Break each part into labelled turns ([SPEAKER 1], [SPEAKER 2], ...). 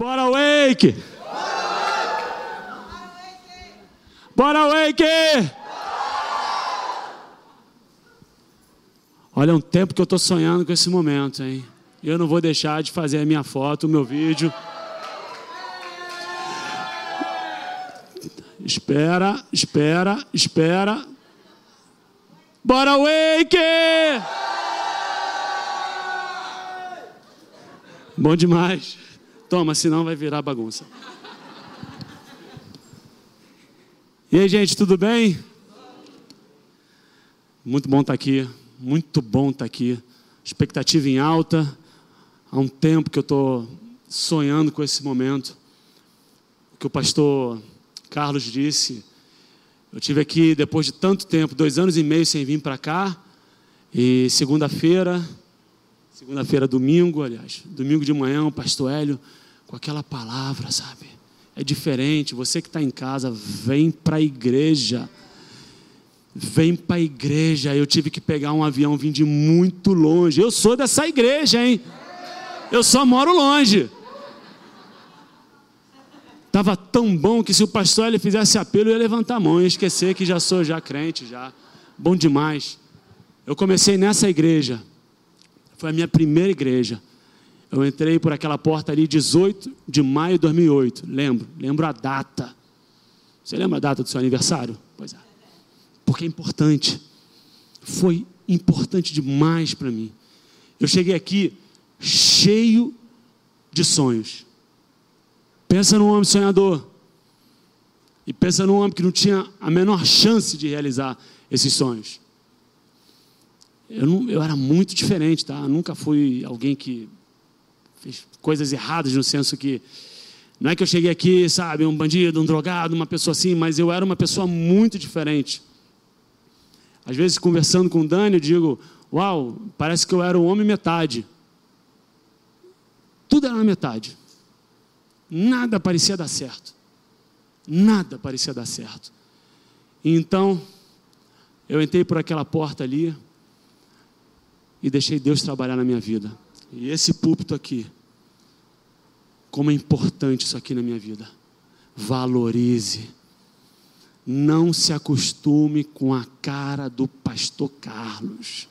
[SPEAKER 1] Bora, Wake! Bora, Wake! Olha, é um tempo que eu estou sonhando com esse momento, hein? Eu não vou deixar de fazer a minha foto, o meu vídeo. Espera, espera, espera. Bora, Wake! Bom demais. Toma, senão vai virar bagunça. E aí, gente, tudo bem? Muito bom estar aqui, muito bom estar aqui. Expectativa em alta. Há um tempo que eu estou sonhando com esse momento. O que o pastor Carlos disse. Eu tive aqui depois de tanto tempo, dois anos e meio sem vir para cá. E segunda-feira, segunda-feira, domingo, aliás, domingo de manhã, o pastor Hélio com aquela palavra, sabe? É diferente. Você que está em casa, vem para a igreja. Vem para a igreja. Eu tive que pegar um avião, vim de muito longe. Eu sou dessa igreja, hein? Eu só moro longe. Tava tão bom que se o pastor ele fizesse apelo, eu ia levantar a mão e esquecer que já sou já crente, já. Bom demais. Eu comecei nessa igreja. Foi a minha primeira igreja. Eu entrei por aquela porta ali 18 de maio de 2008. Lembro, lembro a data. Você lembra a data do seu aniversário? Pois é. Porque é importante. Foi importante demais para mim. Eu cheguei aqui cheio de sonhos. Pensa num homem sonhador. E pensa num homem que não tinha a menor chance de realizar esses sonhos. Eu, não, eu era muito diferente, tá? Eu nunca fui alguém que fez coisas erradas no senso que não é que eu cheguei aqui, sabe, um bandido, um drogado, uma pessoa assim, mas eu era uma pessoa muito diferente. Às vezes, conversando com o Dani, eu digo: Uau, parece que eu era o homem metade. Tudo era na metade. Nada parecia dar certo. Nada parecia dar certo. Então, eu entrei por aquela porta ali e deixei Deus trabalhar na minha vida. E esse púlpito aqui, como é importante isso aqui na minha vida. Valorize. Não se acostume com a cara do pastor Carlos.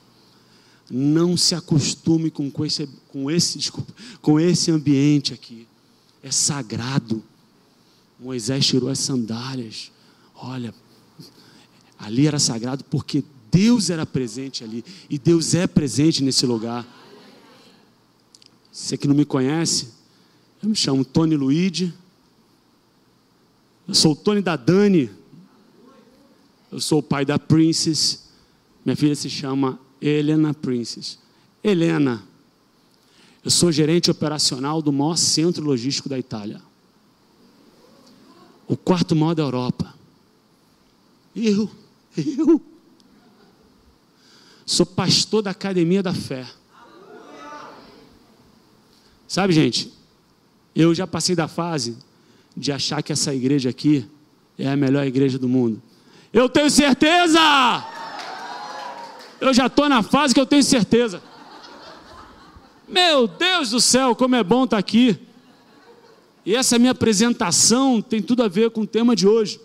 [SPEAKER 1] Não se acostume com, com, esse, com, esse, desculpa, com esse ambiente aqui. É sagrado. Moisés tirou as sandálias. Olha, ali era sagrado porque Deus era presente ali. E Deus é presente nesse lugar. Você que não me conhece, eu me chamo Tony Luide. Eu sou o Tony da Dani. Eu sou o pai da Princess. Minha filha se chama Helena Princess. Helena, eu sou gerente operacional do maior centro logístico da Itália. O quarto maior da Europa. Eu, eu. Sou pastor da Academia da Fé. Sabe, gente, eu já passei da fase de achar que essa igreja aqui é a melhor igreja do mundo. Eu tenho certeza! Eu já estou na fase que eu tenho certeza. Meu Deus do céu, como é bom estar aqui. E essa minha apresentação tem tudo a ver com o tema de hoje.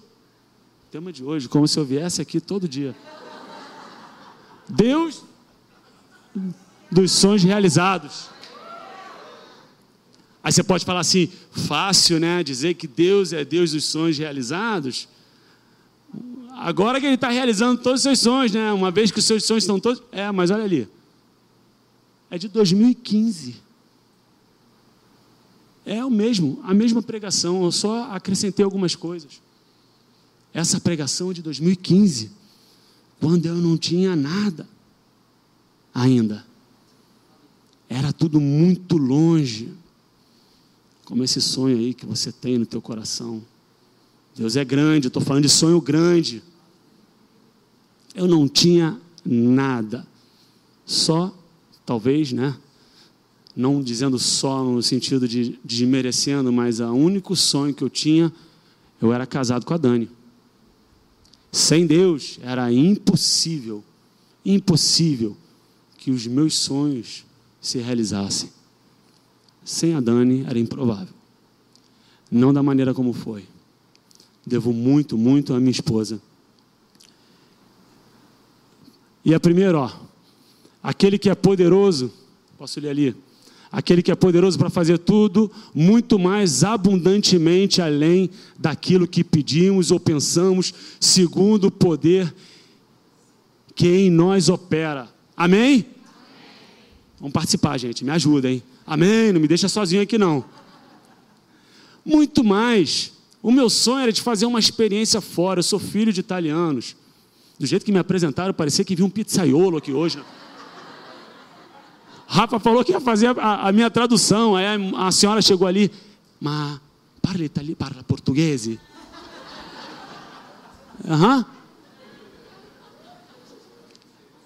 [SPEAKER 1] O tema de hoje, como se eu viesse aqui todo dia. Deus dos sonhos realizados. Aí você pode falar assim, fácil, né? Dizer que Deus é Deus dos sonhos realizados. Agora que Ele está realizando todos os seus sonhos, né? Uma vez que os seus sonhos estão todos. É, mas olha ali. É de 2015. É o mesmo, a mesma pregação, eu só acrescentei algumas coisas. Essa pregação é de 2015, quando eu não tinha nada ainda. Era tudo muito longe como esse sonho aí que você tem no teu coração. Deus é grande, estou falando de sonho grande. Eu não tinha nada, só, talvez, né? Não dizendo só no sentido de desmerecendo, mas o único sonho que eu tinha, eu era casado com a Dani. Sem Deus era impossível, impossível que os meus sonhos se realizassem. Sem a Dani era improvável. não da maneira como foi. Devo muito, muito à minha esposa. E a primeira, ó, aquele que é poderoso, posso ler ali? Aquele que é poderoso para fazer tudo muito mais abundantemente além daquilo que pedimos ou pensamos, segundo o poder que em nós opera. Amém? Amém? Vamos participar, gente, me ajuda, hein? Amém? Não me deixa sozinho aqui, não. Muito mais. O meu sonho era de fazer uma experiência fora. Eu sou filho de italianos. Do jeito que me apresentaram, parecia que vi um pizzaiolo aqui hoje. Né? Rafa falou que ia fazer a, a, minha tradução. Aí a, a senhora chegou ali. Mas parla italiano, parla português? Aham.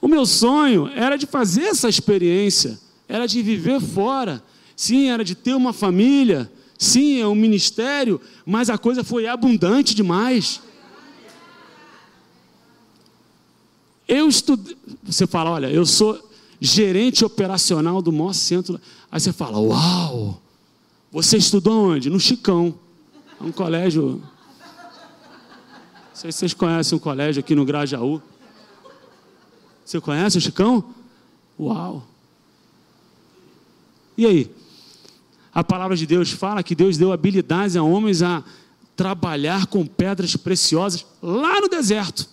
[SPEAKER 1] O meu sonho era de fazer essa experiência, era de viver fora. Sim, era de ter uma família. Sim, é um ministério, mas a coisa foi abundante demais. Eu estudei. Você fala, olha, eu sou gerente operacional do maior centro. Aí você fala, uau! Você estudou onde? No Chicão. É um colégio. Não sei se vocês conhecem um colégio aqui no Grajaú. Você conhece o Chicão? Uau! E aí? A palavra de Deus fala que Deus deu habilidades a homens a trabalhar com pedras preciosas lá no deserto.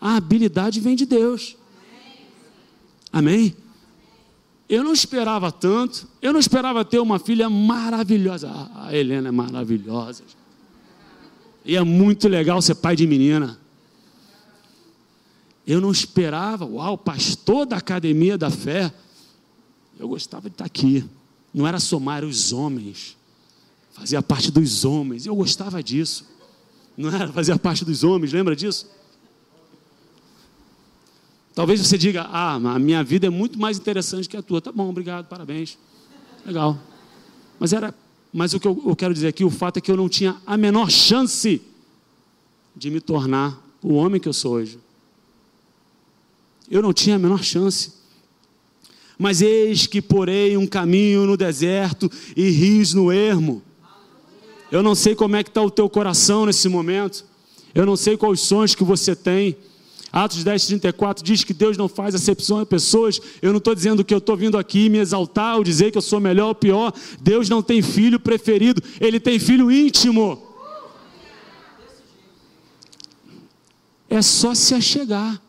[SPEAKER 1] A habilidade vem de Deus. Amém? Eu não esperava tanto, eu não esperava ter uma filha maravilhosa. A Helena é maravilhosa. E é muito legal ser pai de menina. Eu não esperava, uau, pastor da academia da fé. Eu gostava de estar aqui. Não era somar, os homens. Fazia parte dos homens. Eu gostava disso. Não era, fazia parte dos homens, lembra disso? Talvez você diga, ah, a minha vida é muito mais interessante que a tua. Tá bom, obrigado, parabéns. Legal. Mas era, mas o que eu, quero dizer aqui, o fato é que eu não tinha a menor chance de me tornar o homem que eu sou hoje. Eu não tinha a menor chance. Mas eis que porei um caminho no deserto e rios no ermo. Eu não sei como é que está o teu coração nesse momento. Eu não sei quais sonhos que você tem. Atos 10, 34 diz que Deus não faz acepção a pessoas. Eu não estou dizendo que eu estou vindo aqui me exaltar ou dizer que eu sou melhor ou pior. Deus não tem filho preferido, Ele tem filho íntimo. É só se achegar.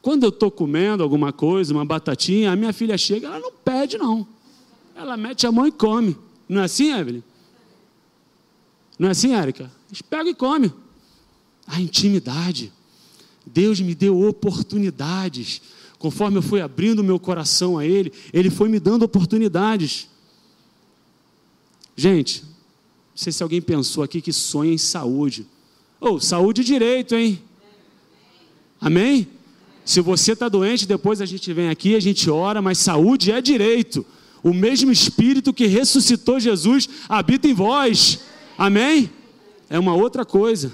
[SPEAKER 1] Quando eu estou comendo alguma coisa, uma batatinha, a minha filha chega, ela não pede, não. Ela mete a mão e come. Não é assim, Evelyn? Não é assim, Érica? Eles pegam e comem. A intimidade. Deus me deu oportunidades. Conforme eu fui abrindo meu coração a Ele, Ele foi me dando oportunidades. Gente, não sei se alguém pensou aqui que sonha em saúde. Ou oh, saúde direito, hein? Amém? Se você está doente, depois a gente vem aqui, a gente ora, mas saúde é direito. O mesmo Espírito que ressuscitou Jesus habita em vós. Amém? É uma outra coisa.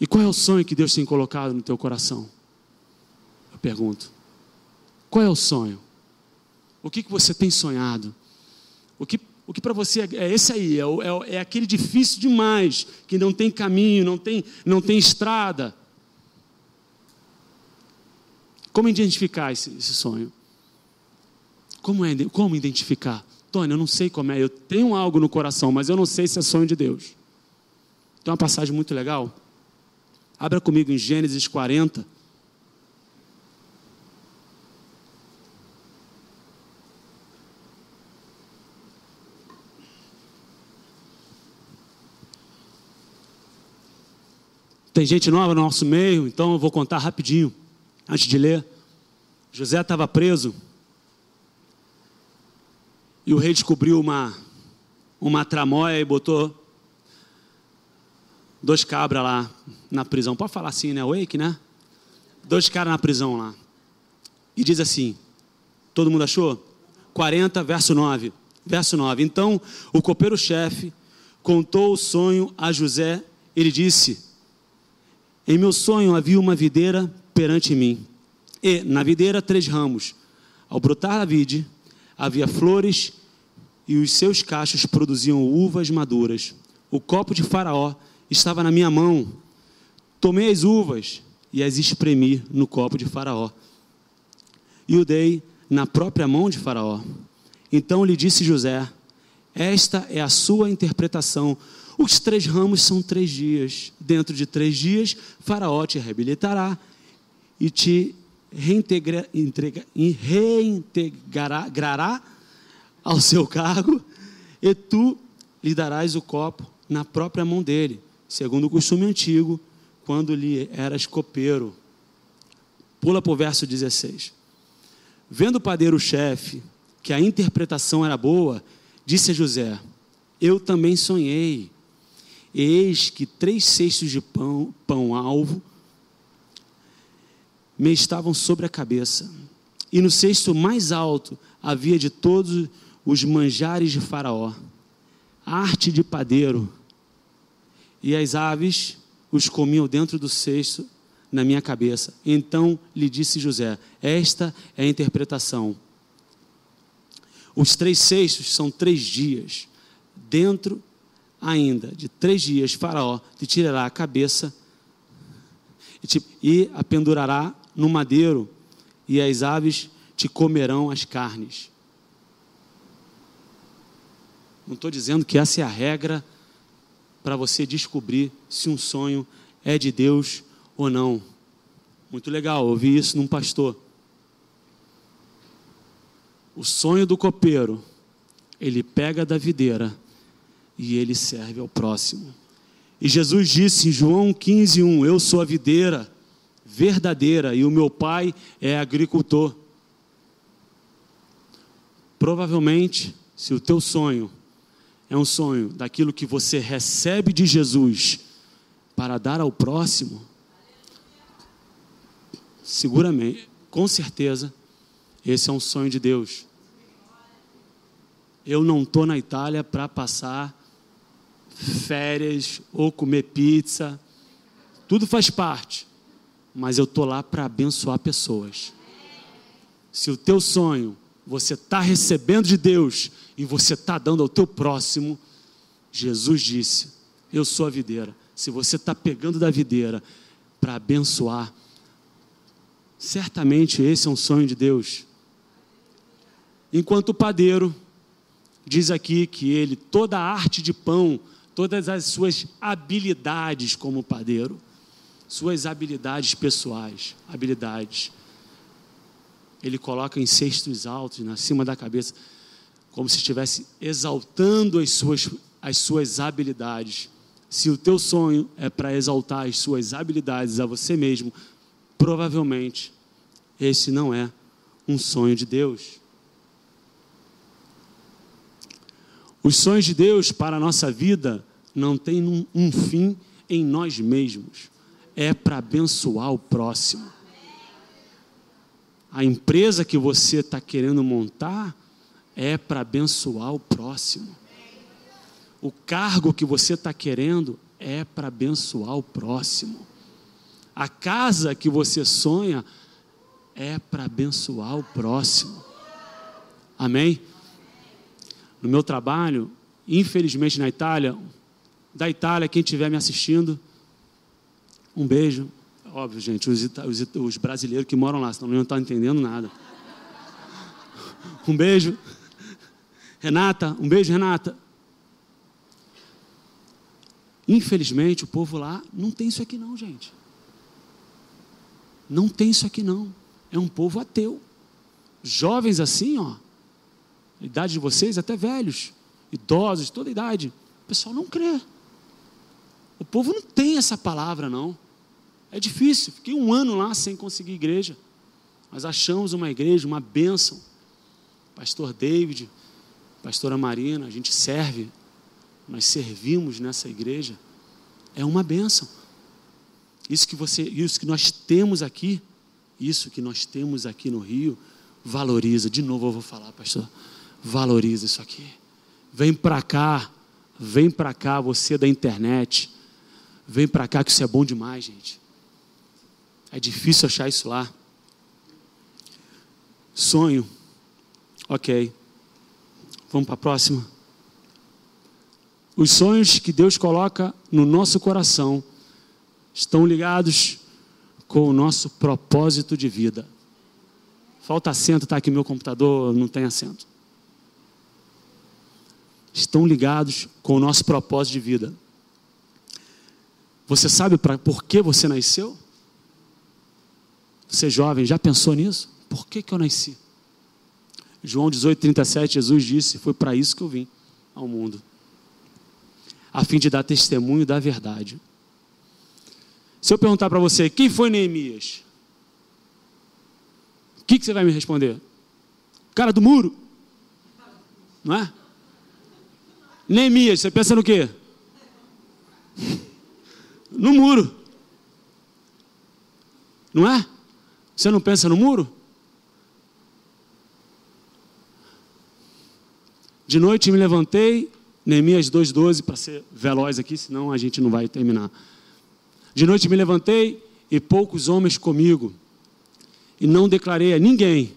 [SPEAKER 1] E qual é o sonho que Deus tem colocado no teu coração? Eu pergunto. Qual é o sonho? O que, que você tem sonhado? O que, o que para você é, é esse aí? É, é, é aquele difícil demais, que não tem caminho, não tem, não tem estrada. Como identificar esse, esse sonho? Como, é, como identificar? Tony, eu não sei como é, eu tenho algo no coração, mas eu não sei se é sonho de Deus. Tem uma passagem muito legal. Abra comigo em Gênesis 40. Tem gente nova no nosso meio, então eu vou contar rapidinho antes de ler. José estava preso e o rei descobriu uma, uma tramóia e botou dois cabras lá na prisão. Pode falar assim, né? Wake, né? Dois caras na prisão lá. E diz assim: todo mundo achou? 40, verso 9. Verso 9. Então o copeiro-chefe contou o sonho a José. Ele disse: Em meu sonho havia uma videira perante mim. E na videira três ramos. Ao brotar a vide, havia flores e os seus cachos produziam uvas maduras. O copo de Faraó estava na minha mão. Tomei as uvas e as espremi no copo de Faraó. E o dei na própria mão de Faraó. Então lhe disse José: Esta é a sua interpretação. Os três ramos são três dias. Dentro de três dias, Faraó te reabilitará e te reintegra, entrega, reintegrará ao seu cargo, e tu lhe darás o copo na própria mão dele, segundo o costume antigo, quando lhe eras copeiro. Pula para o verso 16. Vendo o padeiro-chefe que a interpretação era boa, disse a José: Eu também sonhei. Eis que três cestos de pão, pão alvo me estavam sobre a cabeça, e no cesto mais alto havia de todos os manjares de Faraó, arte de padeiro, e as aves os comiam dentro do cesto na minha cabeça. Então lhe disse José: Esta é a interpretação. Os três cestos são três dias. Dentro ainda de três dias, Faraó te tirará a cabeça e, te, e a pendurará no madeiro, e as aves te comerão as carnes. Não estou dizendo que essa é a regra para você descobrir se um sonho é de Deus ou não. Muito legal, ouvi isso num pastor. O sonho do copeiro, ele pega da videira e ele serve ao próximo. E Jesus disse em João 15:1, eu sou a videira verdadeira e o meu pai é agricultor. Provavelmente, se o teu sonho é um sonho daquilo que você recebe de Jesus para dar ao próximo, seguramente, com certeza, esse é um sonho de Deus. Eu não estou na Itália para passar férias ou comer pizza, tudo faz parte, mas eu estou lá para abençoar pessoas. Se o teu sonho você está recebendo de Deus e você está dando ao teu próximo, Jesus disse: Eu sou a videira. Se você está pegando da videira para abençoar, certamente esse é um sonho de Deus. Enquanto o padeiro diz aqui que ele, toda a arte de pão, todas as suas habilidades como padeiro, suas habilidades pessoais, habilidades, ele coloca em cestos altos, na cima da cabeça como se estivesse exaltando as suas, as suas habilidades. Se o teu sonho é para exaltar as suas habilidades a você mesmo, provavelmente esse não é um sonho de Deus. Os sonhos de Deus para a nossa vida não têm um, um fim em nós mesmos, é para abençoar o próximo. A empresa que você está querendo montar é para abençoar o próximo. O cargo que você está querendo é para abençoar o próximo. A casa que você sonha é para abençoar o próximo. Amém? No meu trabalho, infelizmente na Itália, da Itália, quem estiver me assistindo, um beijo. Óbvio, gente, os, os, os brasileiros que moram lá, senão não estão entendendo nada. Um beijo. Renata, um beijo, Renata. Infelizmente, o povo lá não tem isso aqui não, gente. Não tem isso aqui não. É um povo ateu. Jovens assim, ó, idade de vocês, até velhos, idosos, toda idade. O pessoal não crê. O povo não tem essa palavra, não. É difícil. Fiquei um ano lá sem conseguir igreja. Mas achamos uma igreja, uma bênção. Pastor David, pastora Marina, a gente serve, nós servimos nessa igreja, é uma bênção. Isso que você, isso que nós temos aqui, isso que nós temos aqui no Rio, valoriza. De novo eu vou falar, pastor. Valoriza isso aqui. Vem para cá, vem para cá, você da internet. Vem para cá que isso é bom demais, gente. É difícil achar isso lá. Sonho. OK. Vamos para a próxima. Os sonhos que Deus coloca no nosso coração estão ligados com o nosso propósito de vida. Falta assento, está aqui meu computador, não tem assento. Estão ligados com o nosso propósito de vida. Você sabe pra, por que você nasceu? Você jovem, já pensou nisso? Por que, que eu nasci? João 18, 37, Jesus disse: Foi para isso que eu vim ao mundo, a fim de dar testemunho da verdade. Se eu perguntar para você, quem foi Neemias? O que, que você vai me responder? Cara do muro? Não é? Neemias, você pensa no quê? No muro. Não é? Você não pensa no muro? De noite me levantei, Neemias 2,12, para ser veloz aqui, senão a gente não vai terminar. De noite me levantei e poucos homens comigo, e não declarei a ninguém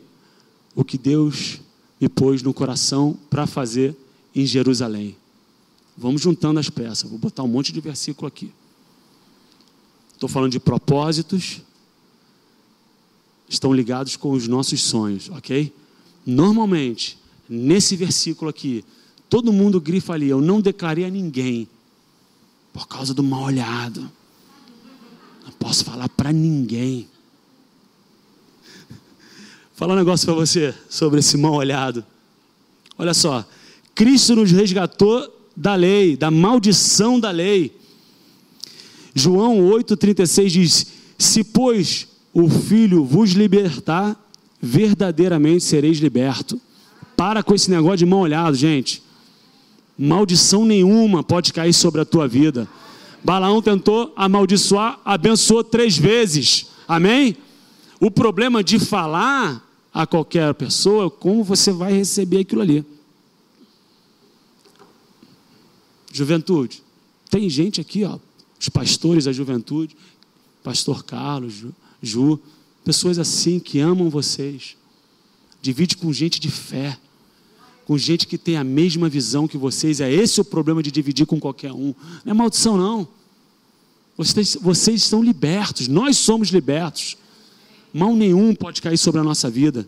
[SPEAKER 1] o que Deus me pôs no coração para fazer em Jerusalém. Vamos juntando as peças, vou botar um monte de versículo aqui. Estou falando de propósitos, estão ligados com os nossos sonhos, ok? Normalmente, nesse versículo aqui, todo mundo grifa ali: Eu não declarei a ninguém, por causa do mal olhado. Não posso falar para ninguém. Falar um negócio para você sobre esse mal olhado. Olha só, Cristo nos resgatou da lei, da maldição da lei. João 8,36 diz: Se, pois, o Filho vos libertar, verdadeiramente sereis libertos. Para com esse negócio de mão olhado, gente. Maldição nenhuma pode cair sobre a tua vida. Balaão tentou amaldiçoar, abençoou três vezes. Amém? O problema de falar a qualquer pessoa, como você vai receber aquilo ali. Juventude. Tem gente aqui, ó, os pastores da juventude, pastor Carlos, Ju, Ju pessoas assim que amam vocês. Divide com gente de fé, com gente que tem a mesma visão que vocês. É esse o problema de dividir com qualquer um. Não é maldição, não. Vocês, vocês estão libertos, nós somos libertos. Mal nenhum pode cair sobre a nossa vida.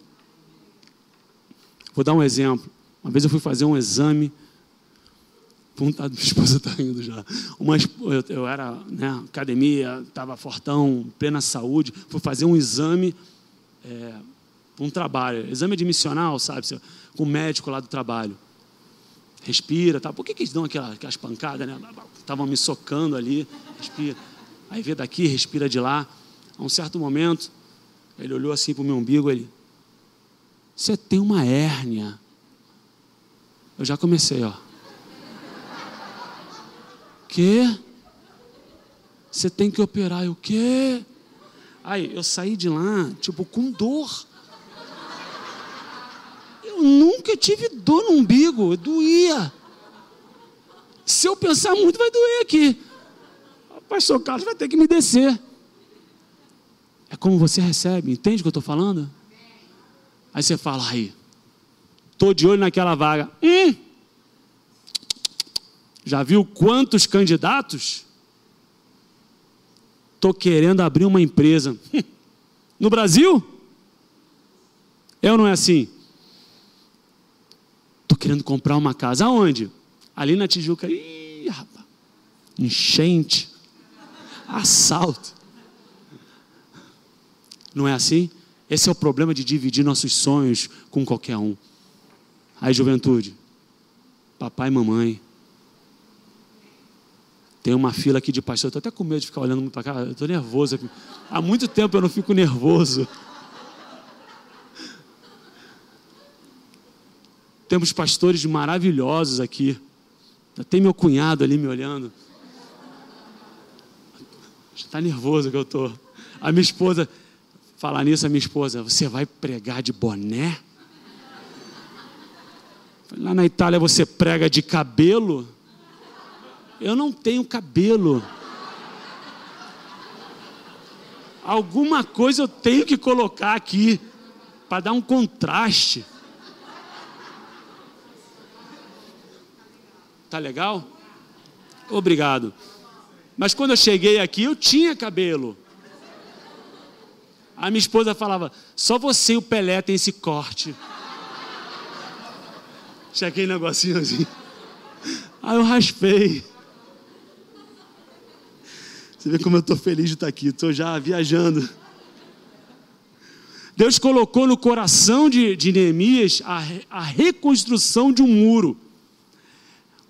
[SPEAKER 1] Vou dar um exemplo. Uma vez eu fui fazer um exame. Minha esposa está indo já. Uma, eu, eu era né, academia, estava fortão, plena saúde. Fui fazer um exame. É, um trabalho, exame admissional, sabe? Com o médico lá do trabalho. Respira, tá? Por que, que eles dão aquelas, aquelas pancadas, né? Estavam me socando ali, respira. Aí vê daqui, respira de lá. A um certo momento, ele olhou assim para o meu umbigo, ele, você tem uma hérnia. Eu já comecei, ó. Que? Você tem que operar. Eu, o quê? Aí eu saí de lá, tipo, com dor. Eu nunca tive dor no umbigo, doía. Se eu pensar muito, vai doer aqui. O pastor Carlos vai ter que me descer. É como você recebe, entende o que eu estou falando? Aí você fala, aí, estou de olho naquela vaga. Hum, já viu quantos candidatos? Estou querendo abrir uma empresa. No Brasil? Ou não é assim? Estou querendo comprar uma casa. Aonde? Ali na Tijuca. Ih, rapaz. Enchente. Assalto. Não é assim? Esse é o problema de dividir nossos sonhos com qualquer um. Aí, juventude, papai e mamãe, tem uma fila aqui de pastor. Estou até com medo de ficar olhando muito para cá. Estou nervoso. Há muito tempo eu não fico nervoso. Temos pastores maravilhosos aqui. Tem meu cunhado ali me olhando. Está nervoso que eu estou. A minha esposa, falar nisso, a minha esposa, você vai pregar de boné? Lá na Itália você prega de cabelo? Eu não tenho cabelo. Alguma coisa eu tenho que colocar aqui para dar um contraste. Tá legal? Obrigado. Mas quando eu cheguei aqui, eu tinha cabelo. A minha esposa falava: só você e o Pelé tem esse corte. Tinha aquele negocinho assim. Aí eu raspei. Você vê como eu estou feliz de estar aqui, estou já viajando. Deus colocou no coração de, de Neemias a, a reconstrução de um muro.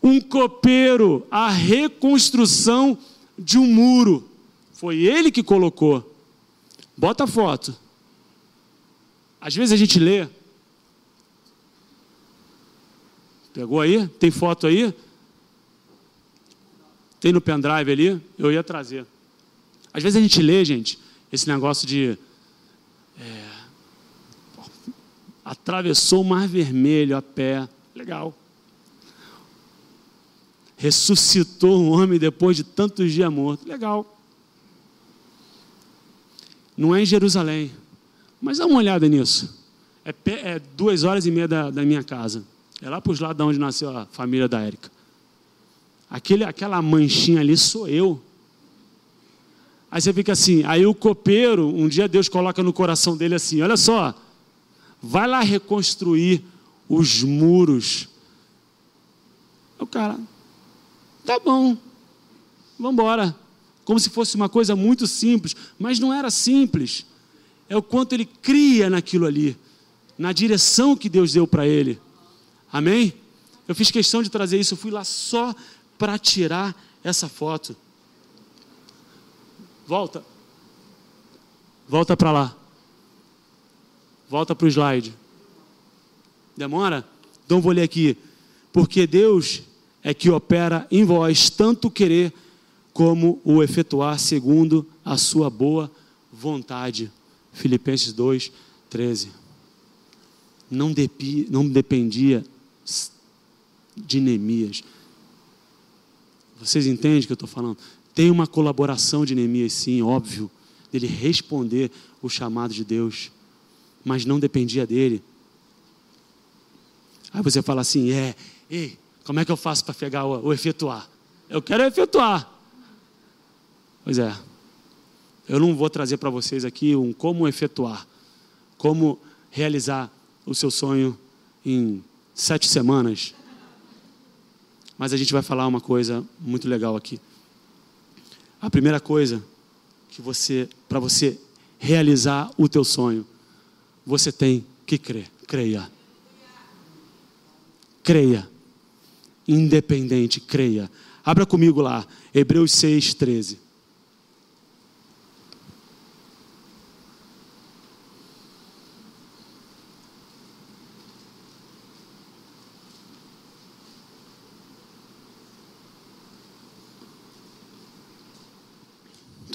[SPEAKER 1] Um copeiro, a reconstrução de um muro. Foi ele que colocou. Bota a foto. Às vezes a gente lê. Pegou aí? Tem foto aí? Tem no pendrive ali? Eu ia trazer. Às vezes a gente lê, gente, esse negócio de. É, atravessou o Mar Vermelho a pé. Legal. Ressuscitou um homem depois de tantos dias morto. Legal. Não é em Jerusalém. Mas dá uma olhada nisso. É, é duas horas e meia da, da minha casa. É lá para os lados de onde nasceu a família da Érica. Aquele, aquela manchinha ali sou eu. Aí você fica assim, aí o copeiro, um dia Deus coloca no coração dele assim: olha só, vai lá reconstruir os muros. O cara, tá bom, vamos embora como se fosse uma coisa muito simples, mas não era simples. É o quanto ele cria naquilo ali, na direção que Deus deu para ele. Amém? Eu fiz questão de trazer isso, eu fui lá só para tirar essa foto. Volta. Volta para lá. Volta para o slide. Demora? Então vou ler aqui. Porque Deus é que opera em vós tanto querer como o efetuar segundo a sua boa vontade. Filipenses 2, 13. Não, depi, não dependia de Neemias. Vocês entendem o que eu estou falando? Tem uma colaboração de Neemias, sim, óbvio, dele responder o chamado de Deus, mas não dependia dele. Aí você fala assim: é, ei, como é que eu faço para pegar o, o efetuar? Eu quero efetuar. Pois é. Eu não vou trazer para vocês aqui um como efetuar, como realizar o seu sonho em sete semanas. Mas a gente vai falar uma coisa muito legal aqui. A primeira coisa que você, para você realizar o teu sonho, você tem que crer. Creia. Creia. Independente, creia. Abra comigo lá, Hebreus 6, 13.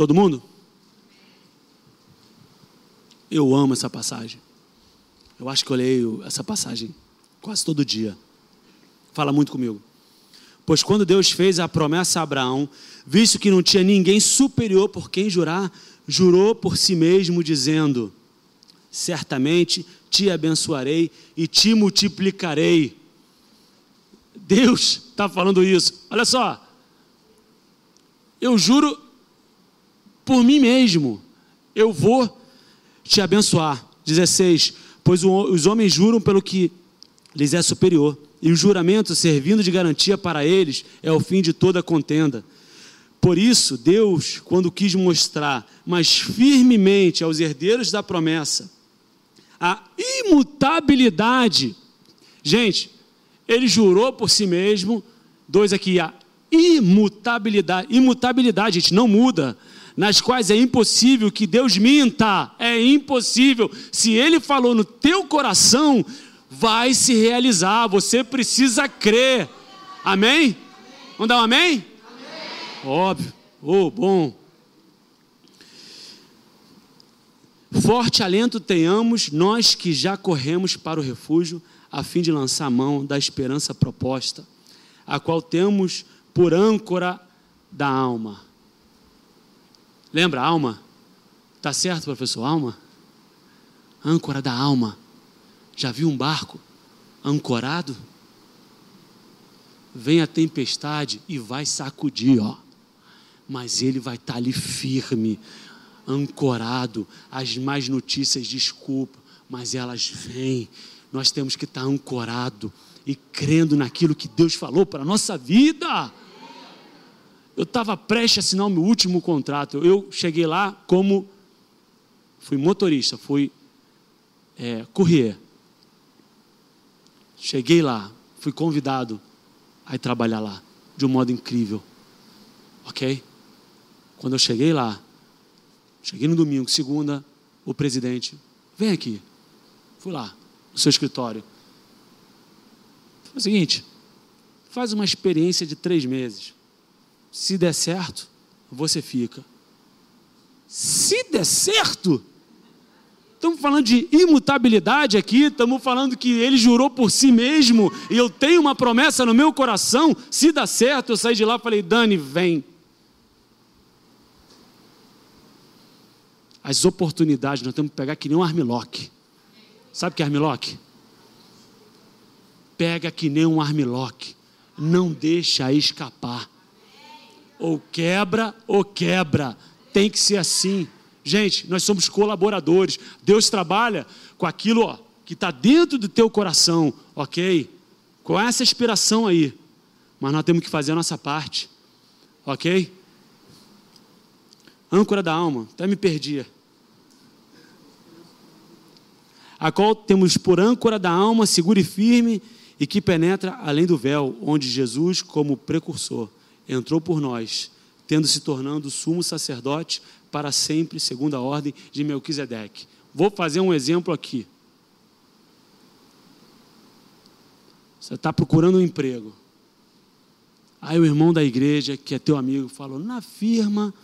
[SPEAKER 1] Todo mundo? Eu amo essa passagem. Eu acho que eu leio essa passagem quase todo dia. Fala muito comigo. Pois quando Deus fez a promessa a Abraão, visto que não tinha ninguém superior por quem jurar, jurou por si mesmo, dizendo: Certamente te abençoarei e te multiplicarei. Deus está falando isso. Olha só. Eu juro por mim mesmo, eu vou te abençoar. 16. Pois os homens juram pelo que lhes é superior, e o juramento, servindo de garantia para eles, é o fim de toda contenda. Por isso, Deus, quando quis mostrar mais firmemente aos herdeiros da promessa a imutabilidade, gente, ele jurou por si mesmo, dois aqui, a imutabilidade, imutabilidade, gente, não muda nas quais é impossível que Deus minta, é impossível. Se Ele falou no teu coração, vai se realizar, você precisa crer. Amém? Vamos dar um amém? amém. Óbvio, oh, bom. Forte alento tenhamos nós que já corremos para o refúgio, a fim de lançar a mão da esperança proposta, a qual temos por âncora da alma. Lembra, alma? Tá certo, professor? Alma? Âncora da alma. Já viu um barco ancorado? vem a tempestade e vai sacudir, ó. Mas ele vai estar tá ali firme, ancorado. As más notícias, desculpa, mas elas vêm. Nós temos que estar tá ancorado e crendo naquilo que Deus falou para a nossa vida. Eu estava prestes a assinar o meu último contrato. Eu cheguei lá como. Fui motorista, fui é, courier. Cheguei lá, fui convidado a ir trabalhar lá, de um modo incrível. Ok? Quando eu cheguei lá, cheguei no domingo, segunda, o presidente, vem aqui. Fui lá, no seu escritório. Foi o seguinte, faz uma experiência de três meses. Se der certo, você fica. Se der certo, Estamos falando de imutabilidade aqui, estamos falando que ele jurou por si mesmo, e eu tenho uma promessa no meu coração, se dá certo, eu saí de lá e falei, Dani, vem. As oportunidades nós temos que pegar que nem um armlock. Sabe o que é armlock? Pega que nem um armlock. Não deixa escapar. Ou quebra ou quebra. Tem que ser assim. Gente, nós somos colaboradores. Deus trabalha com aquilo ó, que está dentro do teu coração, ok? Com essa inspiração aí. Mas nós temos que fazer a nossa parte, ok? Âncora da alma, até me perdi. A qual temos por âncora da alma segura e firme e que penetra além do véu, onde Jesus, como precursor, entrou por nós, tendo se tornando sumo sacerdote para sempre, segundo a ordem de Melquisedeque. Vou fazer um exemplo aqui. Você está procurando um emprego. Aí o irmão da igreja, que é teu amigo, falou: na firma,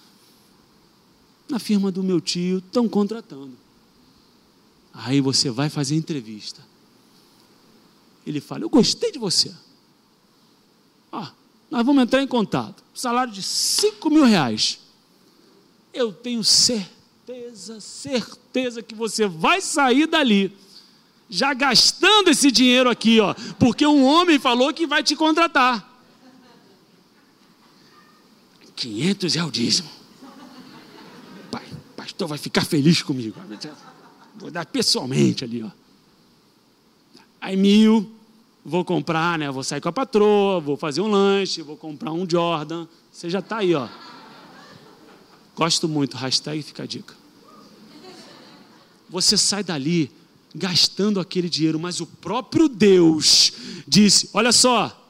[SPEAKER 1] na firma do meu tio, estão contratando. Aí você vai fazer entrevista. Ele fala: Eu gostei de você. Ah, nós vamos entrar em contato. Salário de 5 mil reais eu tenho certeza, certeza que você vai sair dali já gastando esse dinheiro aqui, ó, porque um homem falou que vai te contratar. 500 é o dízimo. Pai, pastor vai ficar feliz comigo. Vou dar pessoalmente ali, ó. Aí mil, vou comprar, né? Vou sair com a patroa, vou fazer um lanche, vou comprar um Jordan. Você já está aí, ó. Gosto muito, hashtag fica a dica. Você sai dali gastando aquele dinheiro, mas o próprio Deus disse: Olha só,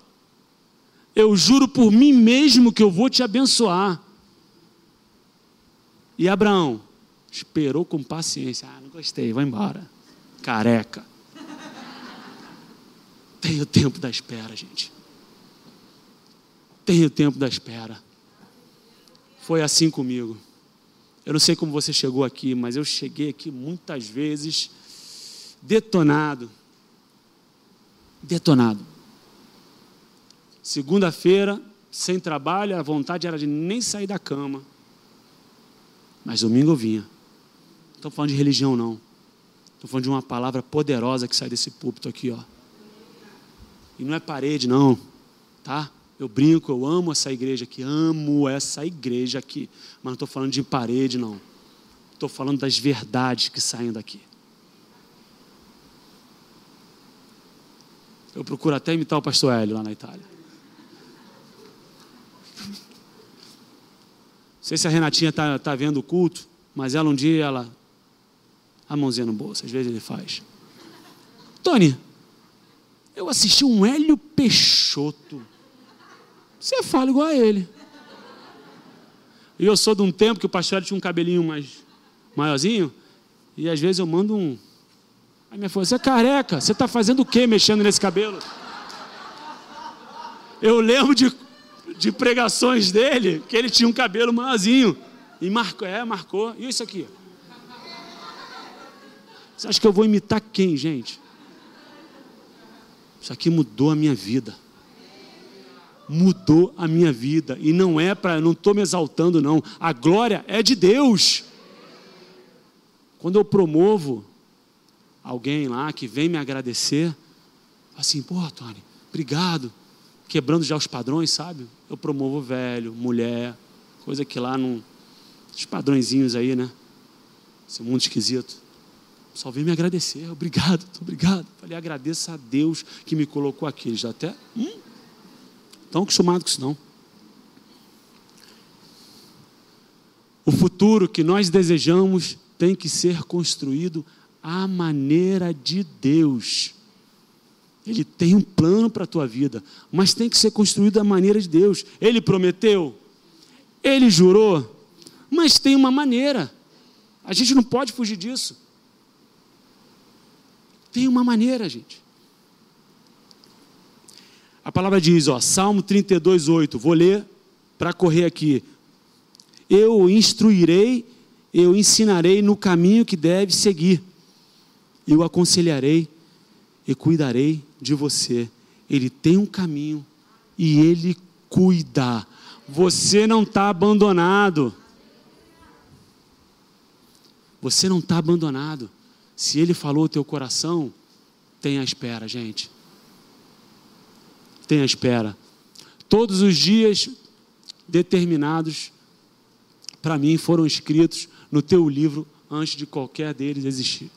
[SPEAKER 1] eu juro por mim mesmo que eu vou te abençoar. E Abraão esperou com paciência. Ah, não gostei, vai embora. Careca. Tem o tempo da espera, gente. Tem o tempo da espera. Foi assim comigo. Eu não sei como você chegou aqui, mas eu cheguei aqui muitas vezes detonado. Detonado. Segunda-feira, sem trabalho, a vontade era de nem sair da cama. Mas domingo eu vinha. Não estou falando de religião, não. Estou falando de uma palavra poderosa que sai desse púlpito aqui, ó. E não é parede, não, tá? Eu brinco, eu amo essa igreja aqui, amo essa igreja aqui. Mas não estou falando de parede, não. Estou falando das verdades que saem daqui. Eu procuro até imitar o pastor Hélio lá na Itália. Não sei se a Renatinha está tá vendo o culto, mas ela um dia, ela. A mãozinha no bolso, às vezes ele faz. Tony, eu assisti um Hélio Peixoto você fala igual a ele. E eu sou de um tempo que o pastor tinha um cabelinho mais maiorzinho, e às vezes eu mando um. Aí minha falou: Você é careca, você está fazendo o que mexendo nesse cabelo? Eu lembro de, de pregações dele que ele tinha um cabelo maiorzinho. E marcou, é, marcou. E isso aqui? Você acha que eu vou imitar quem, gente? Isso aqui mudou a minha vida mudou a minha vida. E não é para, não estou me exaltando, não. A glória é de Deus. Quando eu promovo alguém lá que vem me agradecer, assim, pô, Tony, obrigado. quebrando já os padrões, sabe? Eu promovo velho, mulher, coisa que lá não. Os padrõezinhos aí, né? Esse mundo esquisito. Só vem me agradecer. Obrigado, obrigado. Falei, agradeça a Deus que me colocou aqui. Eles até. Hum, estão acostumados com isso, não. O futuro que nós desejamos tem que ser construído à maneira de Deus. Ele tem um plano para a tua vida, mas tem que ser construído à maneira de Deus. Ele prometeu, ele jurou, mas tem uma maneira. A gente não pode fugir disso. Tem uma maneira, gente. A palavra diz, ó, Salmo 32, 8. Vou ler para correr aqui. Eu instruirei, eu ensinarei no caminho que deve seguir. Eu aconselharei e cuidarei de você. Ele tem um caminho e ele cuida. Você não está abandonado. Você não está abandonado. Se ele falou o teu coração, tenha espera, gente. Tenha espera. Todos os dias determinados para mim foram escritos no teu livro antes de qualquer deles existir.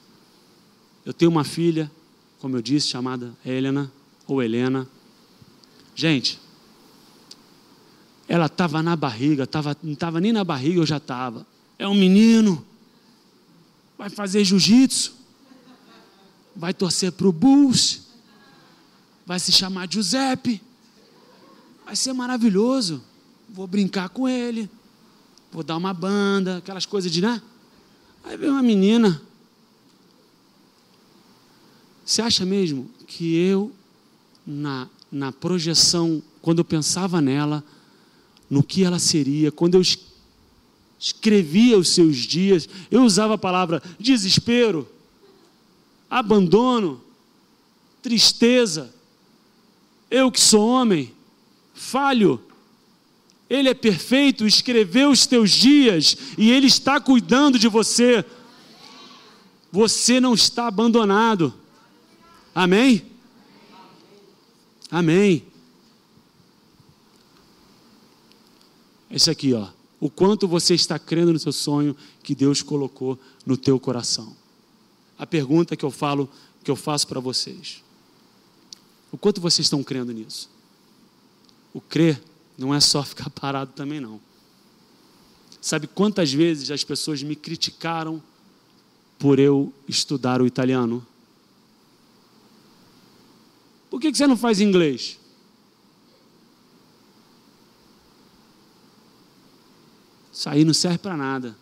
[SPEAKER 1] Eu tenho uma filha, como eu disse, chamada Helena ou Helena. Gente, ela estava na barriga, tava, não estava nem na barriga, eu já estava. É um menino, vai fazer jiu-jitsu, vai torcer para o Bulls, vai se chamar Giuseppe, vai ser maravilhoso. Vou brincar com ele, vou dar uma banda, aquelas coisas de, né? Aí vem uma menina, você acha mesmo que eu, na, na projeção, quando eu pensava nela, no que ela seria, quando eu escrevia os seus dias, eu usava a palavra desespero, abandono, tristeza. Eu que sou homem, falho. Ele é perfeito, escreveu os teus dias e ele está cuidando de você. Você não está abandonado. Amém? Amém. Esse aqui, ó. O quanto você está crendo no seu sonho que Deus colocou no teu coração. A pergunta que eu falo, que eu faço para vocês. O quanto vocês estão crendo nisso? O crer não é só ficar parado também não. Sabe quantas vezes as pessoas me criticaram por eu estudar o italiano? Por que você não faz inglês? Isso aí não serve para nada.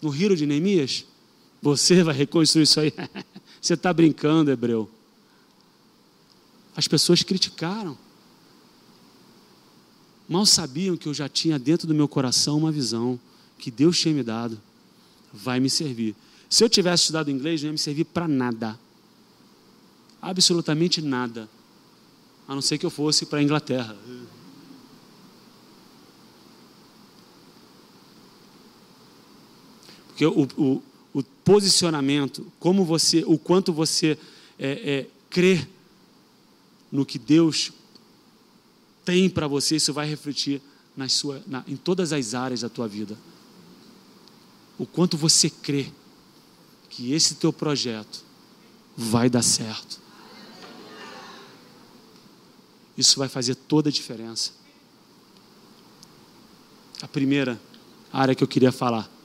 [SPEAKER 1] No Rio de Neemias, você vai reconstruir isso aí. você está brincando, hebreu. As pessoas criticaram. Mal sabiam que eu já tinha dentro do meu coração uma visão que Deus tinha me dado. Vai me servir. Se eu tivesse estudado inglês, não ia me servir para nada absolutamente nada, a não ser que eu fosse para a Inglaterra. Porque o, o, o, posicionamento, como você, o quanto você é, é, crê no que Deus tem para você, isso vai refletir na sua, na, em todas as áreas da tua vida. O quanto você crê que esse teu projeto vai dar certo. Isso vai fazer toda a diferença. A primeira área que eu queria falar.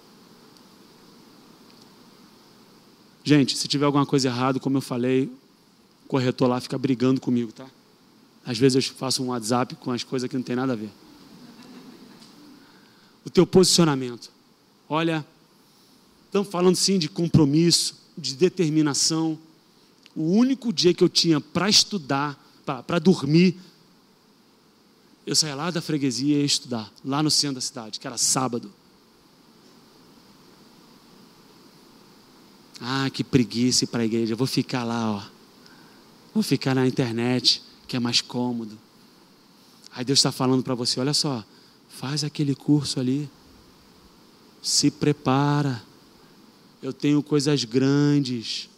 [SPEAKER 1] Gente, se tiver alguma coisa errada, como eu falei, o corretor lá fica brigando comigo, tá? Às vezes eu faço um WhatsApp com as coisas que não tem nada a ver. O teu posicionamento. Olha, estamos falando sim de compromisso, de determinação. O único dia que eu tinha para estudar para dormir. Eu saía lá da freguesia e ia estudar, lá no centro da cidade, que era sábado. Ah, que preguiça para a igreja. vou ficar lá, ó. Vou ficar na internet, que é mais cômodo. Aí Deus está falando para você: olha só, faz aquele curso ali. Se prepara. Eu tenho coisas grandes.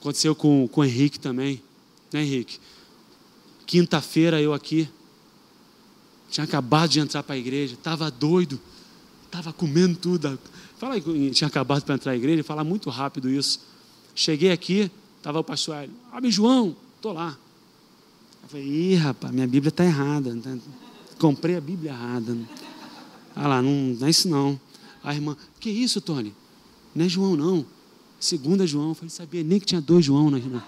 [SPEAKER 1] Aconteceu com, com o Henrique também né, Henrique? Quinta-feira eu aqui, tinha acabado de entrar para a igreja, estava doido, estava comendo tudo. Fala aí, tinha acabado para entrar na igreja, falar muito rápido isso. Cheguei aqui, estava o pastor Hélio, abre João, estou lá. Eu falei, ih, rapaz, minha Bíblia está errada. Comprei a Bíblia errada. Ah lá, não, não é isso não. A irmã, que isso, Tony? Não é João, não. Segunda João. Eu falei, sabia nem que tinha dois João na irmã.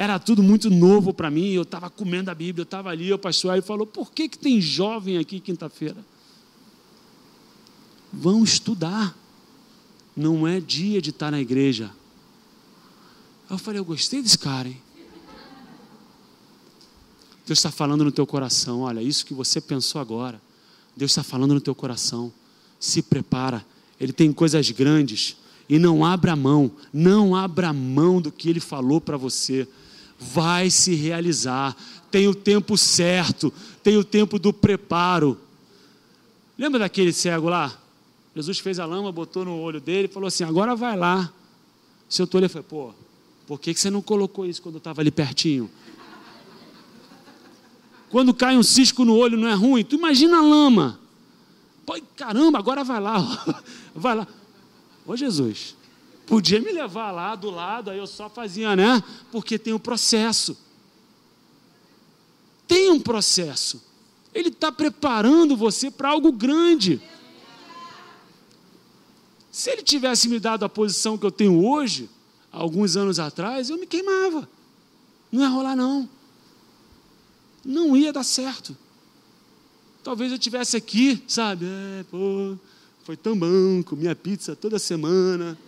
[SPEAKER 1] Era tudo muito novo para mim. Eu estava comendo a Bíblia, eu estava ali. O pastor Hélio falou: por que, que tem jovem aqui quinta-feira? Vão estudar. Não é dia de estar na igreja. Eu falei, eu gostei desse cara, hein? Deus está falando no teu coração, olha, isso que você pensou agora, Deus está falando no teu coração. Se prepara, Ele tem coisas grandes. E não abra mão, não abra mão do que Ele falou para você. Vai se realizar, tem o tempo certo, tem o tempo do preparo. Lembra daquele cego lá? Jesus fez a lama, botou no olho dele e falou assim: agora vai lá. Seu tolho falou: pô, por que você não colocou isso quando eu estava ali pertinho? Quando cai um cisco no olho não é ruim? Tu imagina a lama. Pô, caramba, agora vai lá. Vai lá. Ô Jesus, podia me levar lá do lado, aí eu só fazia, né? Porque tem um processo. Tem um processo. Ele está preparando você para algo grande. Se ele tivesse me dado a posição que eu tenho hoje, alguns anos atrás, eu me queimava. Não ia rolar, não. Não ia dar certo. Talvez eu tivesse aqui, sabe? É, pô, foi tão bom, comia pizza toda semana.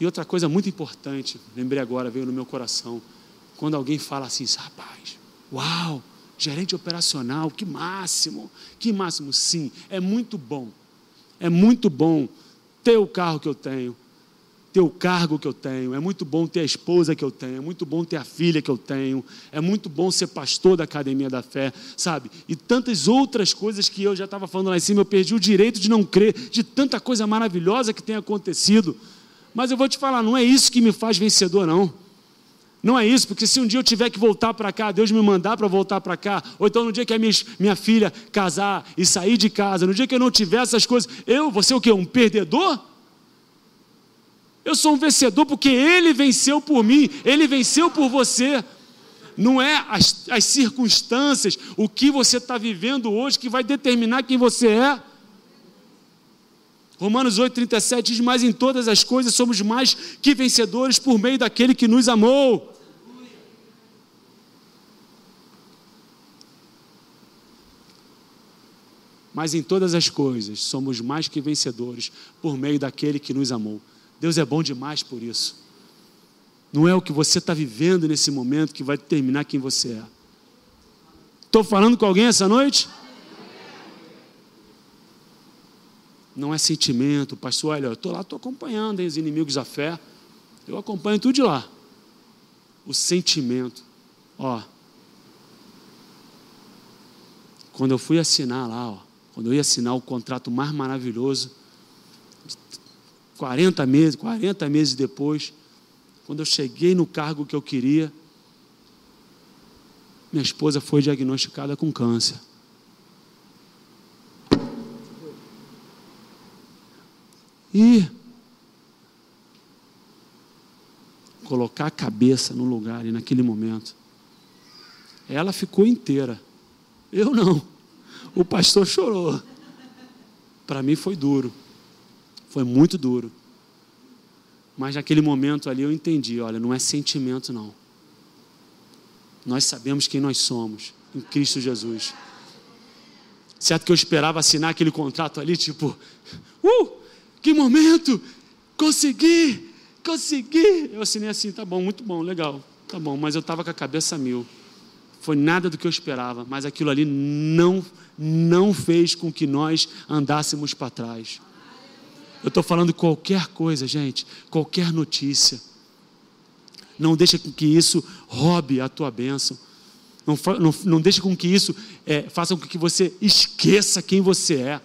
[SPEAKER 1] E outra coisa muito importante, lembrei agora, veio no meu coração. Quando alguém fala assim, rapaz, uau, gerente operacional, que máximo, que máximo. Sim, é muito bom. É muito bom ter o carro que eu tenho, ter o cargo que eu tenho, é muito bom ter a esposa que eu tenho, é muito bom ter a filha que eu tenho, é muito bom ser pastor da Academia da Fé, sabe? E tantas outras coisas que eu já estava falando lá em cima, eu perdi o direito de não crer, de tanta coisa maravilhosa que tem acontecido. Mas eu vou te falar, não é isso que me faz vencedor, não. Não é isso, porque se um dia eu tiver que voltar para cá, Deus me mandar para voltar para cá, ou então no dia que a minha, minha filha casar e sair de casa, no dia que eu não tiver essas coisas, eu vou ser o quê? Um perdedor? Eu sou um vencedor porque Ele venceu por mim, Ele venceu por você. Não é as, as circunstâncias, o que você está vivendo hoje que vai determinar quem você é. Romanos 8,37 diz: Mas em todas as coisas somos mais que vencedores por meio daquele que nos amou. Mas em todas as coisas somos mais que vencedores por meio daquele que nos amou. Deus é bom demais por isso. Não é o que você está vivendo nesse momento que vai determinar quem você é. Estou falando com alguém essa noite? Não é sentimento. Pastor, olha, eu estou lá, estou acompanhando hein, os inimigos da fé. Eu acompanho tudo de lá. O sentimento. Ó. Quando eu fui assinar lá, ó, quando eu ia assinar o contrato mais maravilhoso, 40 meses, 40 meses depois, quando eu cheguei no cargo que eu queria, minha esposa foi diagnosticada com câncer. E colocar a cabeça no lugar e naquele momento. Ela ficou inteira. Eu não. O pastor chorou. Para mim foi duro. Foi muito duro. Mas naquele momento ali eu entendi, olha, não é sentimento não. Nós sabemos quem nós somos em Cristo Jesus. Certo que eu esperava assinar aquele contrato ali, tipo, uh, que momento! Consegui! Consegui! Eu assinei assim, tá bom, muito bom, legal, tá bom, mas eu estava com a cabeça mil. Foi nada do que eu esperava, mas aquilo ali não, não fez com que nós andássemos para trás. Eu estou falando qualquer coisa, gente, qualquer notícia. Não deixa com que isso roube a tua bênção. Não, não, não deixa com que isso é, faça com que você esqueça quem você é.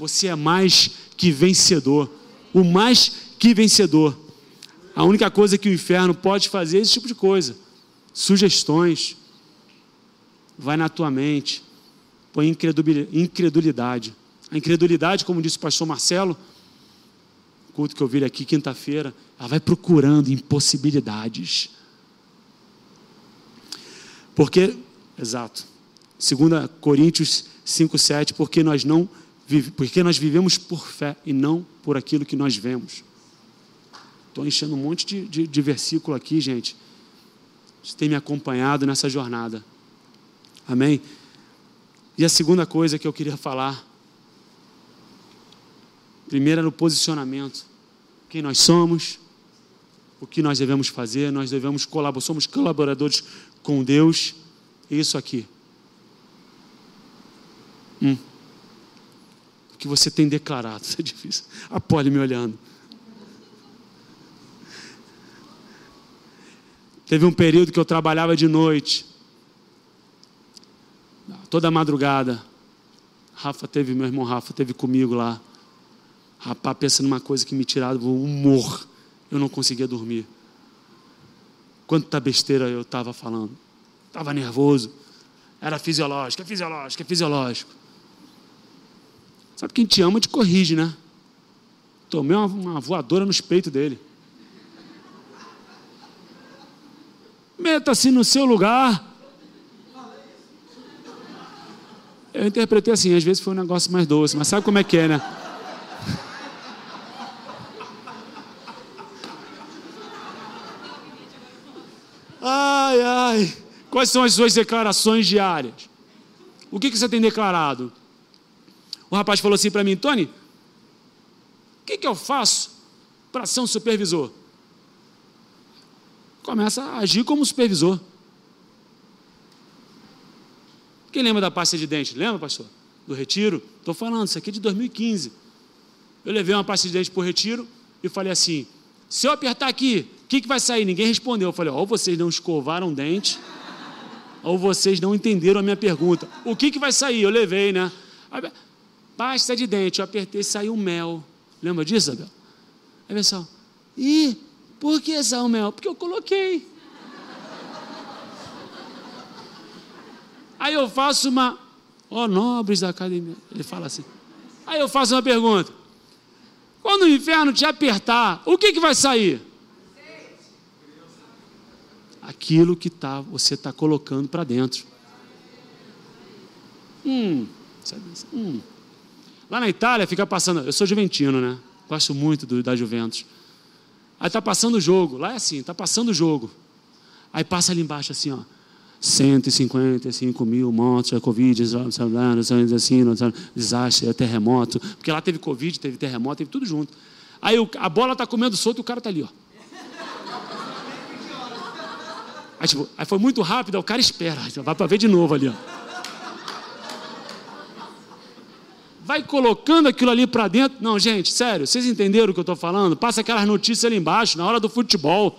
[SPEAKER 1] Você é mais que vencedor. o mais que vencedor. A única coisa que o inferno pode fazer é esse tipo de coisa. Sugestões. Vai na tua mente. Põe incredulidade. A incredulidade, como disse o pastor Marcelo, culto que eu vi aqui quinta-feira, ela vai procurando impossibilidades. Porque, exato, 2 Coríntios 5,7, porque nós não porque nós vivemos por fé e não por aquilo que nós vemos. Estou enchendo um monte de, de, de versículo aqui, gente. Você tem me acompanhado nessa jornada. Amém? E a segunda coisa que eu queria falar. Primeiro era o posicionamento. Quem nós somos, o que nós devemos fazer, nós devemos colaborar, somos colaboradores com Deus. Isso aqui. Hum. O que você tem declarado? Isso é difícil. A Poli me olhando. Teve um período que eu trabalhava de noite, toda madrugada. Rafa teve, meu irmão Rafa teve comigo lá. Rapaz, pensa numa coisa que me tirava do humor. Eu não conseguia dormir. Quanta besteira eu estava falando. Estava nervoso. Era fisiológico, é fisiológico, é fisiológico. Sabe quem te ama te corrige, né? Tomei uma, uma voadora nos peitos dele. Meta-se no seu lugar. Eu interpretei assim, às vezes foi um negócio mais doce, mas sabe como é que é, né? Ai, ai. Quais são as suas declarações diárias? O que, que você tem declarado? O rapaz falou assim para mim, Tony, o que, que eu faço para ser um supervisor? começa a agir como supervisor. Quem lembra da pasta de dente? Lembra, pastor? Do retiro? Estou falando, isso aqui é de 2015. Eu levei uma pasta de dente para o retiro e falei assim: se eu apertar aqui, o que, que vai sair? Ninguém respondeu. Eu falei: ou vocês não escovaram dente, ou vocês não entenderam a minha pergunta. O que, que vai sair? Eu levei, né? Pasta de dente, eu apertei e saiu mel. Lembra disso, Isabel? Aí pessoal, ih, por que sal mel? Porque eu coloquei. Aí eu faço uma. Ó, oh, nobres da academia. Ele fala assim. Aí eu faço uma pergunta. Quando o inferno te apertar, o que, que vai sair? Aquilo que tá, você está colocando para dentro. Hum, hum. Lá na Itália fica passando. Eu sou juventino, né? Gosto muito do, da Juventus. Aí está passando o jogo. Lá é assim, está passando o jogo. Aí passa ali embaixo assim, ó. 155 mil mortos, Covid, assim, desastre, terremoto. Porque lá teve Covid, teve terremoto, teve tudo junto. Aí a bola está comendo solto e o cara está ali, ó. Aí, tipo, aí foi muito rápido, o cara espera, vai para ver de novo ali, ó. Vai colocando aquilo ali para dentro. Não, gente, sério, vocês entenderam o que eu estou falando? Passa aquelas notícias ali embaixo, na hora do futebol.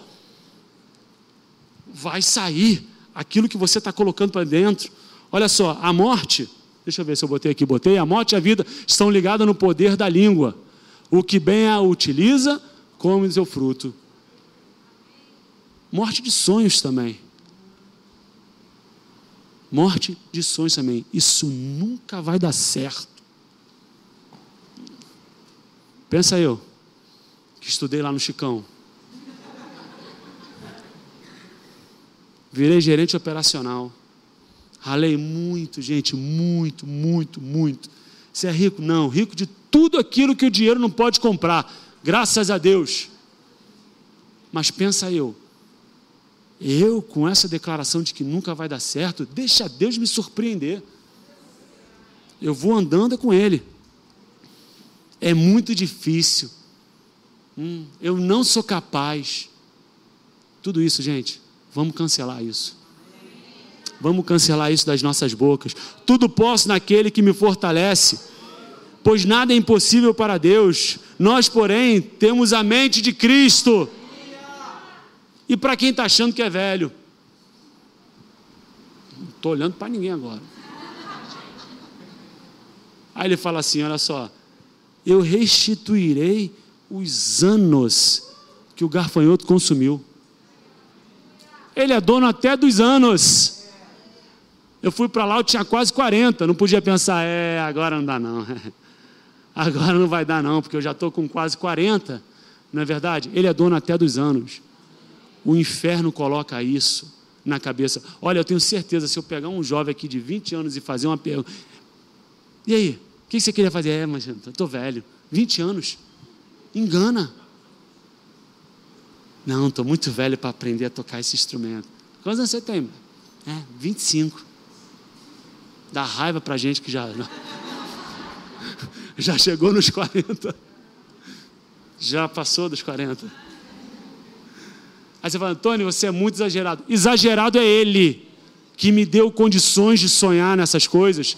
[SPEAKER 1] Vai sair aquilo que você está colocando para dentro. Olha só, a morte, deixa eu ver se eu botei aqui, botei, a morte e a vida estão ligadas no poder da língua. O que bem a utiliza, come seu fruto. Morte de sonhos também. Morte de sonhos também. Isso nunca vai dar certo. Pensa eu, que estudei lá no Chicão. Virei gerente operacional. Ralei muito, gente, muito, muito, muito. Você é rico? Não, rico de tudo aquilo que o dinheiro não pode comprar. Graças a Deus. Mas pensa eu, eu com essa declaração de que nunca vai dar certo, deixa Deus me surpreender. Eu vou andando com Ele é muito difícil. Hum, eu não sou capaz. Tudo isso, gente, vamos cancelar isso. Vamos cancelar isso das nossas bocas. Tudo posso naquele que me fortalece. Pois nada é impossível para Deus. Nós, porém, temos a mente de Cristo. E para quem está achando que é velho? Não estou olhando para ninguém agora. Aí ele fala assim: olha só, eu restituirei os anos que o garfanhoto consumiu. Ele é dono até dos anos. Eu fui para lá, eu tinha quase 40, não podia pensar, é, agora não dá não. Agora não vai dar não, porque eu já estou com quase 40, não é verdade? Ele é dono até dos anos. O inferno coloca isso na cabeça. Olha, eu tenho certeza, se eu pegar um jovem aqui de 20 anos e fazer uma pergunta, e aí, que você queria fazer? É, mas eu estou velho, 20 anos, engana. Não, estou muito velho para aprender a tocar esse instrumento. Quantos anos você tem? É, 25. Dá raiva para gente que já, já chegou nos 40. Já passou dos 40. Aí você fala, Antônio, você é muito exagerado. Exagerado é ele que me deu condições de sonhar nessas coisas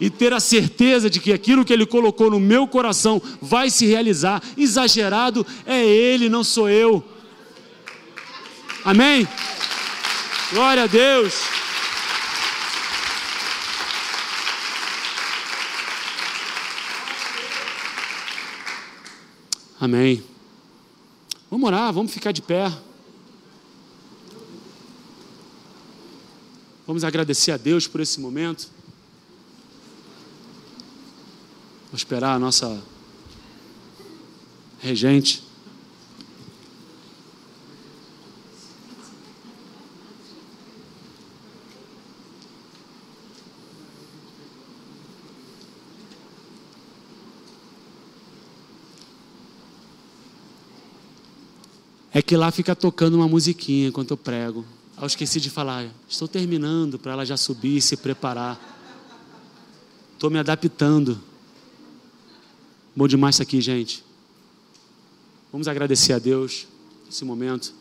[SPEAKER 1] e ter a certeza de que aquilo que ele colocou no meu coração vai se realizar. Exagerado é ele, não sou eu. Amém? Glória a Deus. Amém. Vamos orar, vamos ficar de pé. Vamos agradecer a Deus por esse momento. Vou esperar a nossa regente. é que lá fica tocando uma musiquinha enquanto eu prego. Eu esqueci de falar, estou terminando para ela já subir e se preparar. Estou me adaptando. Bom demais isso aqui, gente. Vamos agradecer a Deus nesse momento.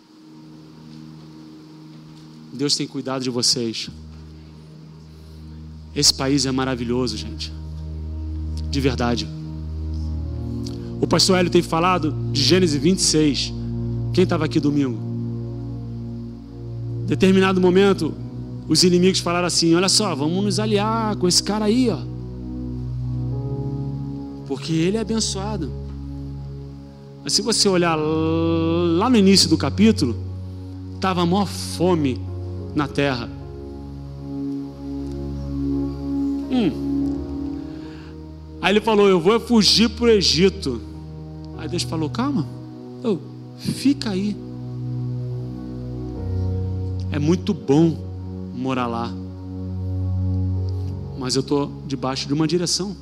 [SPEAKER 1] Deus tem cuidado de vocês. Esse país é maravilhoso, gente. De verdade. O pastor Hélio tem falado de Gênesis 26 quem estava aqui domingo? Determinado momento, os inimigos falaram assim: Olha só, vamos nos aliar com esse cara aí, ó. Porque ele é abençoado. Mas se você olhar lá no início do capítulo, estava a maior fome na terra. Hum. Aí ele falou: Eu vou fugir para o Egito. Aí Deus falou: Calma. Eu, Fica aí. É muito bom morar lá. Mas eu estou debaixo de uma direção.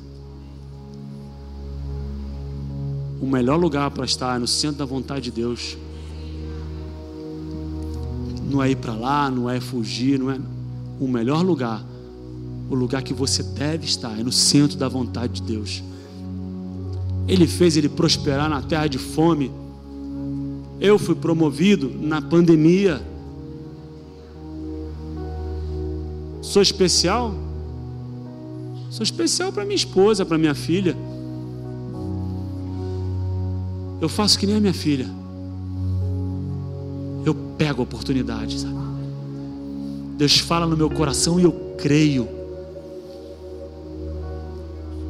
[SPEAKER 1] O melhor lugar para estar é no centro da vontade de Deus. Não é ir para lá, não é fugir, não é. O melhor lugar, o lugar que você deve estar, é no centro da vontade de Deus. Ele fez ele prosperar na terra de fome eu fui promovido na pandemia. Sou especial? Sou especial para minha esposa, para minha filha. Eu faço que nem a minha filha. Eu pego a oportunidade, sabe? Deus fala no meu coração e eu creio.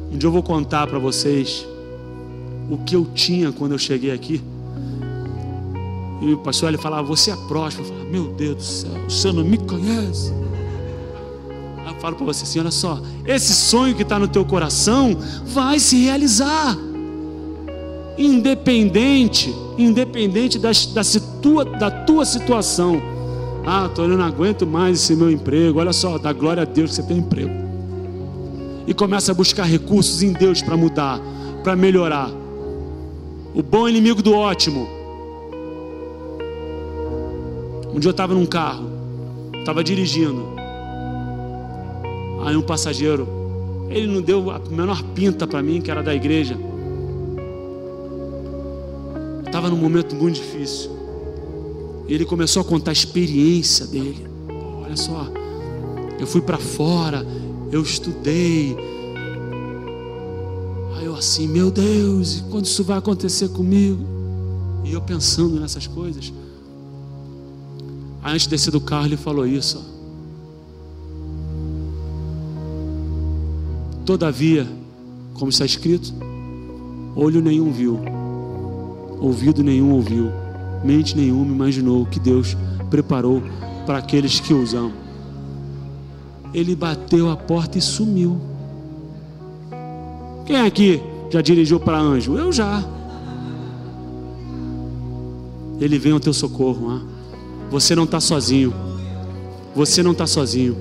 [SPEAKER 1] Um dia eu vou contar para vocês o que eu tinha quando eu cheguei aqui. E o pastor ele falava, você é próspero. Eu falava, meu Deus do céu, senhor não me conhece. Aí eu falo para você assim: olha só, esse sonho que está no teu coração vai se realizar. Independente, independente da, da, situa, da tua situação. Ah, tô, eu não aguento mais esse meu emprego. Olha só, dá glória a Deus que você tem um emprego. E começa a buscar recursos em Deus para mudar, para melhorar. O bom inimigo do ótimo um dia eu estava num carro, estava dirigindo. Aí um passageiro, ele não deu a menor pinta para mim, que era da igreja. Estava num momento muito difícil. E ele começou a contar a experiência dele. Olha só, eu fui para fora, eu estudei. Aí eu assim, meu Deus, quando isso vai acontecer comigo? E eu pensando nessas coisas. Aí, antes de descer do carro, ele falou isso. Todavia, como está escrito, olho nenhum viu, ouvido nenhum ouviu, mente nenhuma imaginou que Deus preparou para aqueles que os amam. Ele bateu a porta e sumiu. Quem aqui já dirigiu para anjo? Eu já. Ele vem ao teu socorro. Ah? Você não está sozinho. Você não está sozinho.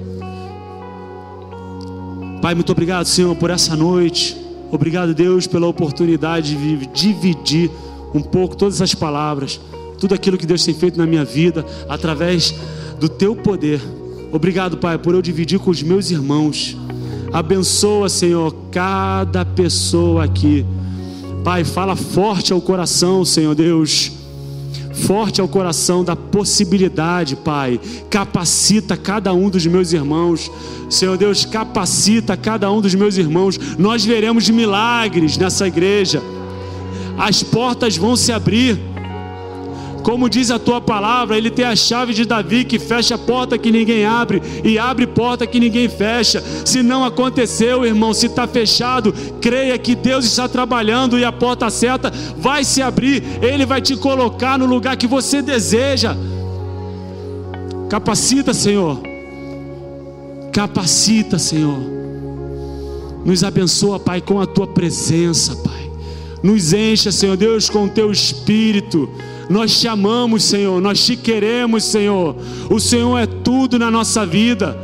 [SPEAKER 1] Pai, muito obrigado, Senhor, por essa noite. Obrigado, Deus, pela oportunidade de dividir um pouco todas as palavras, tudo aquilo que Deus tem feito na minha vida, através do teu poder. Obrigado, Pai, por eu dividir com os meus irmãos. Abençoa, Senhor, cada pessoa aqui. Pai, fala forte ao coração, Senhor Deus forte ao coração da possibilidade, Pai. Capacita cada um dos meus irmãos. Senhor Deus, capacita cada um dos meus irmãos. Nós veremos milagres nessa igreja. As portas vão se abrir como diz a tua palavra, ele tem a chave de Davi que fecha a porta que ninguém abre e abre porta que ninguém fecha. Se não aconteceu, irmão, se está fechado, creia que Deus está trabalhando e a porta certa vai se abrir. Ele vai te colocar no lugar que você deseja. Capacita, Senhor. Capacita, Senhor. Nos abençoa, Pai, com a tua presença, Pai. Nos encha, Senhor Deus, com o teu espírito. Nós te amamos, Senhor, nós te queremos, Senhor. O Senhor é tudo na nossa vida.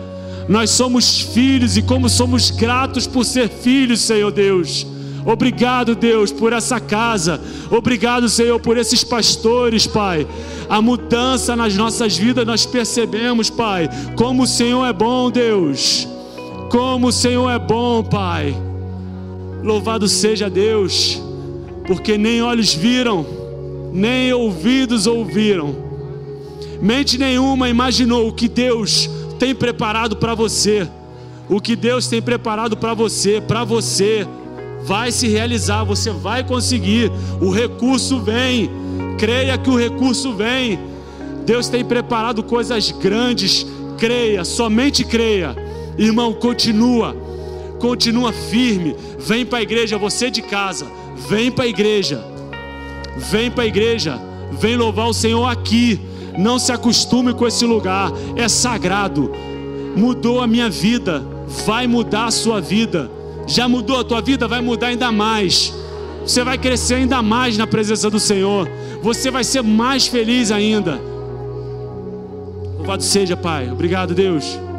[SPEAKER 1] Nós somos filhos e como somos gratos por ser filhos, Senhor Deus. Obrigado, Deus, por essa casa. Obrigado, Senhor, por esses pastores, Pai. A mudança nas nossas vidas nós percebemos, Pai. Como o Senhor é bom, Deus. Como o Senhor é bom, Pai. Louvado seja Deus, porque nem olhos viram nem ouvidos ouviram, mente nenhuma imaginou o que Deus tem preparado para você. O que Deus tem preparado para você, para você, vai se realizar, você vai conseguir. O recurso vem, creia que o recurso vem. Deus tem preparado coisas grandes, creia, somente creia. Irmão, continua, continua firme. Vem para a igreja, você de casa, vem para a igreja Vem para a igreja, vem louvar o Senhor aqui. Não se acostume com esse lugar, é sagrado. Mudou a minha vida, vai mudar a sua vida. Já mudou a tua vida, vai mudar ainda mais. Você vai crescer ainda mais na presença do Senhor. Você vai ser mais feliz ainda. Louvado seja, Pai. Obrigado, Deus.